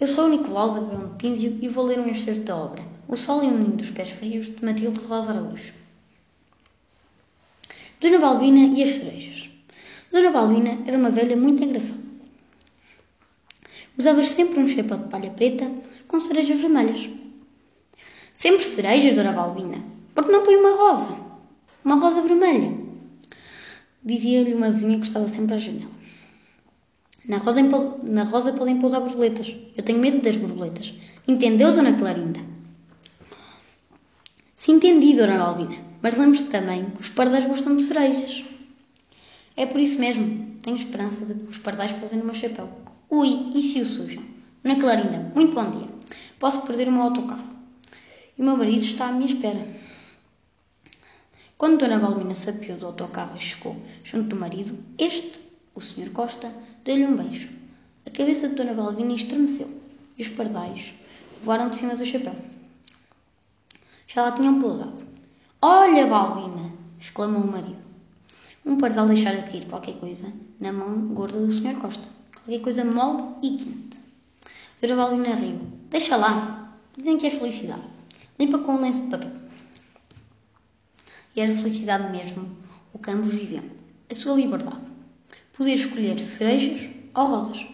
Eu sou o Nicolau da Bão de Pínzio e vou ler um excerto da obra O Sol e o Menino dos Pés Frios, de Matilde Rosa Araújo. Dona Balbina e as cerejas. Dona Balbina era uma velha muito engraçada. Usava sempre um chapéu de palha preta com cerejas vermelhas. Sempre cerejas, Dona Balbina. Por que não põe uma rosa? Uma rosa vermelha. Dizia-lhe uma vizinha que estava sempre à janela. Na rosa, na rosa podem pousar borboletas. Eu tenho medo das borboletas. Entendeu, Dona Clarinda? Se entendi, Dona Balbina. Mas lembre-se também que os pardais gostam de cerejas. É por isso mesmo. Tenho esperança de que os pardais pousem no meu chapéu. Ui, e se o sujam? Dona Clarinda, muito bom dia. Posso perder o meu autocarro. E o meu marido está à minha espera. Quando Dona Balbina se do autocarro e chegou junto do marido, este o Sr. Costa deu-lhe um beijo. A cabeça de Dona Balbina estremeceu e os pardais voaram de cima do chapéu. Já lá tinham pousado. Olha, Balbina! exclamou o marido. Um pardal deixara cair qualquer coisa na mão gorda do Sr. Costa. Qualquer coisa mole e quente. Dona Balbina riu. Deixa lá. Dizem que é felicidade. Limpa com um lenço de papel. E era felicidade mesmo o que ambos viviam. A sua liberdade poder escolher cerejas ou rosas.